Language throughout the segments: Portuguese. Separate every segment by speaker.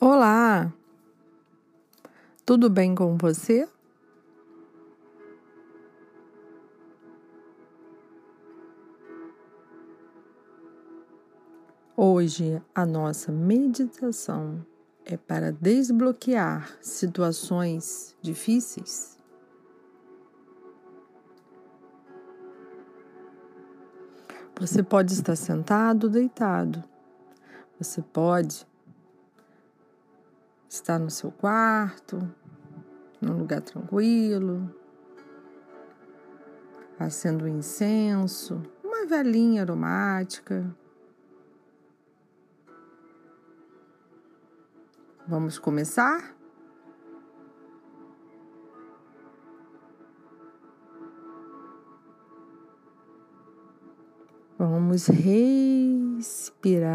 Speaker 1: Olá! Tudo bem com você? Hoje a nossa meditação é para desbloquear situações difíceis. Você pode estar sentado deitado. Você pode estar no seu quarto, num lugar tranquilo, acendo um incenso, uma velhinha aromática. Vamos começar? Vamos respirar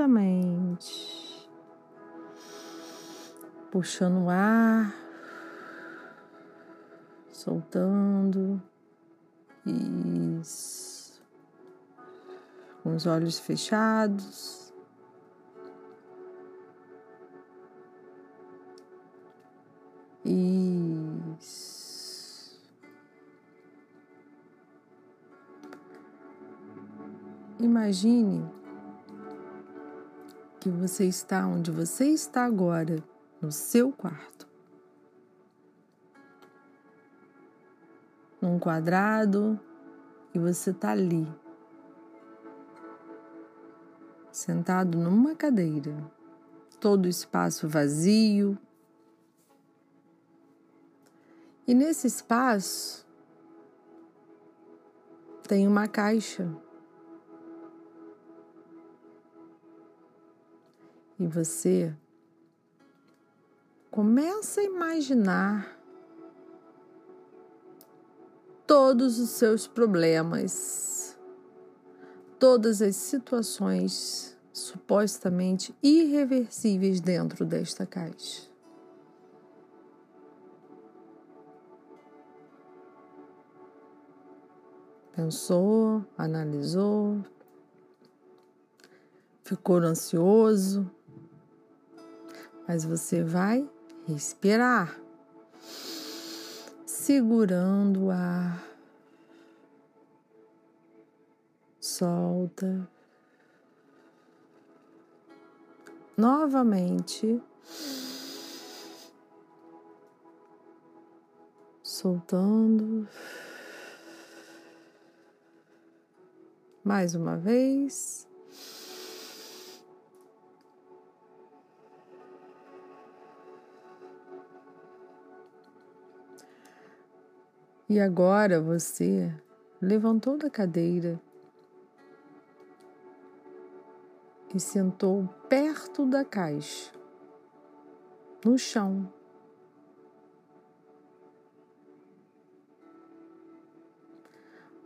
Speaker 1: lentamente, puxando o ar, soltando. Isso. Com os olhos fechados. Isso. Imagine que você está onde você está agora, no seu quarto. Num quadrado e você está ali, sentado numa cadeira, todo o espaço vazio. E nesse espaço tem uma caixa E você começa a imaginar todos os seus problemas, todas as situações supostamente irreversíveis dentro desta caixa. Pensou, analisou, ficou ansioso, mas você vai respirar, segurando o ar. Solta. Novamente. Soltando. Mais uma vez. E agora você levantou da cadeira e sentou perto da caixa, no chão.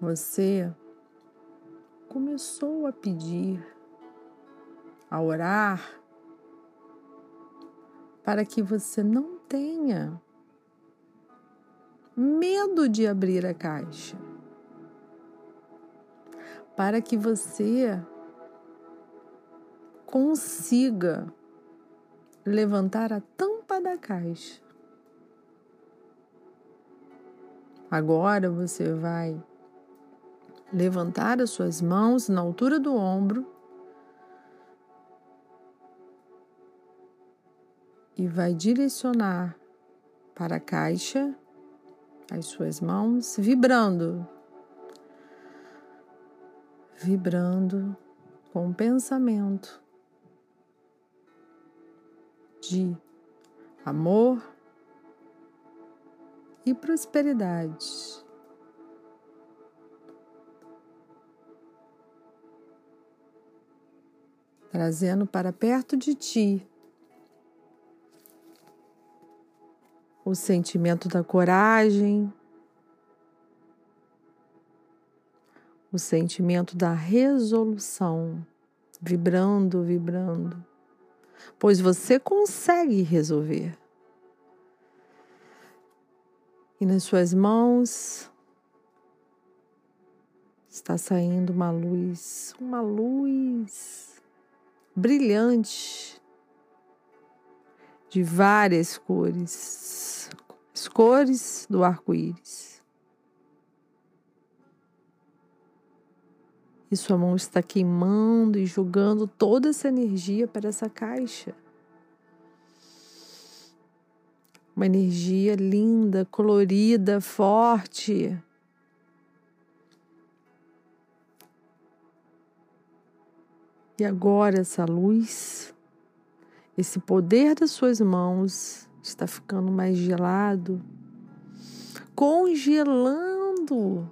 Speaker 1: Você começou a pedir, a orar, para que você não tenha medo de abrir a caixa. Para que você consiga levantar a tampa da caixa. Agora você vai levantar as suas mãos na altura do ombro e vai direcionar para a caixa as suas mãos vibrando, vibrando com o pensamento de amor e prosperidade. Trazendo para perto de ti o sentimento da coragem, o sentimento da resolução, vibrando, vibrando, pois você consegue resolver. E nas suas mãos está saindo uma luz, uma luz brilhante de várias cores, as cores do arco-íris. E sua mão está queimando e jogando toda essa energia para essa caixa. Uma energia linda, colorida, forte. E agora essa luz, esse poder das suas mãos está ficando mais gelado, congelando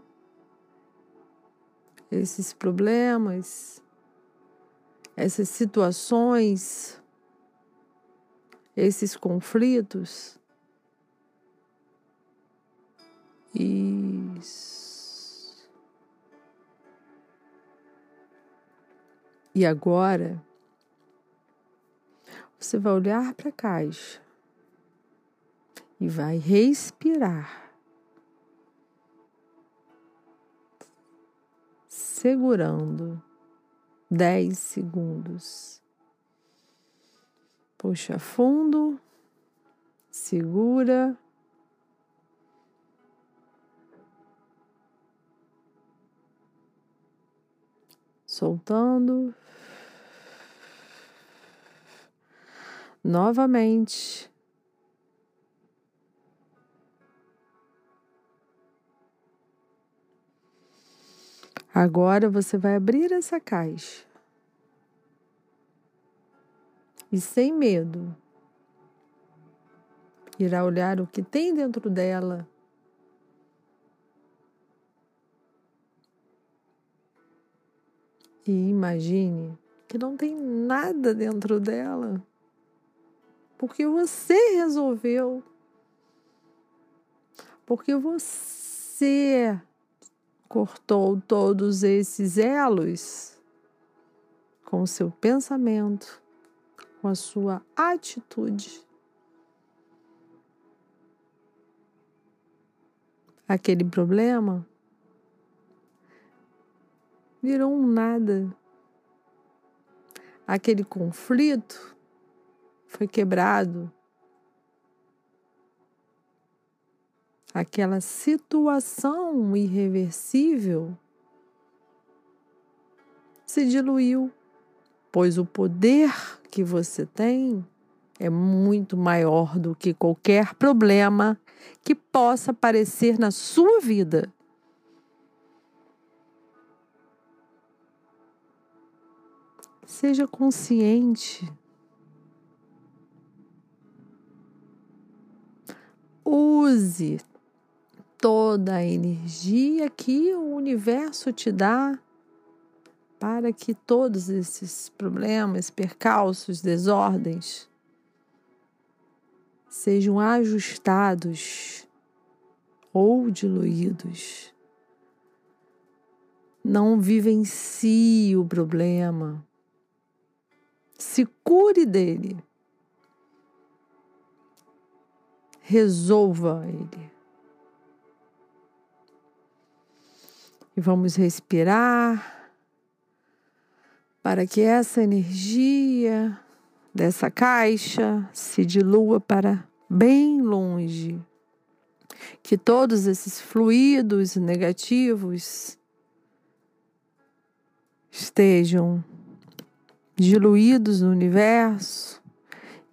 Speaker 1: esses problemas, essas situações, esses conflitos. Isso. E agora, você vai olhar para a caixa e vai respirar, segurando 10 segundos. Puxa fundo, segura. Soltando. Novamente. Agora você vai abrir essa caixa e, sem medo, irá olhar o que tem dentro dela. E imagine que não tem nada dentro dela porque você resolveu, porque você cortou todos esses elos com o seu pensamento, com a sua atitude. Aquele problema virou um nada. Aquele conflito foi quebrado. Aquela situação irreversível se diluiu, pois o poder que você tem é muito maior do que qualquer problema que possa aparecer na sua vida. Seja consciente Use toda a energia que o universo te dá para que todos esses problemas, percalços, desordens sejam ajustados ou diluídos. Não vivencie o problema. Se cure dele. Resolva ele. E vamos respirar para que essa energia dessa caixa se dilua para bem longe. Que todos esses fluidos negativos estejam diluídos no universo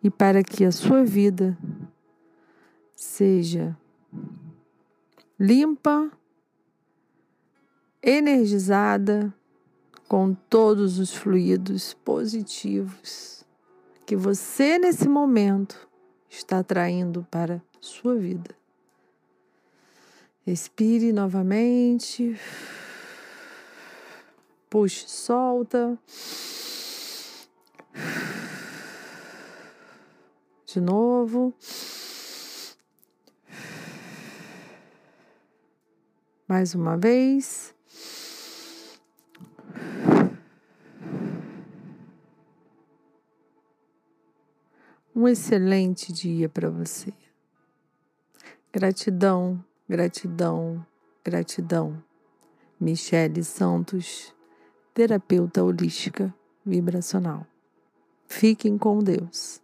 Speaker 1: e para que a sua vida seja limpa, energizada com todos os fluidos positivos que você nesse momento está atraindo para sua vida. Respire novamente. Puxe, solta. De novo. Mais uma vez. Um excelente dia para você. Gratidão, gratidão, gratidão. Michele Santos, terapeuta holística vibracional. Fiquem com Deus.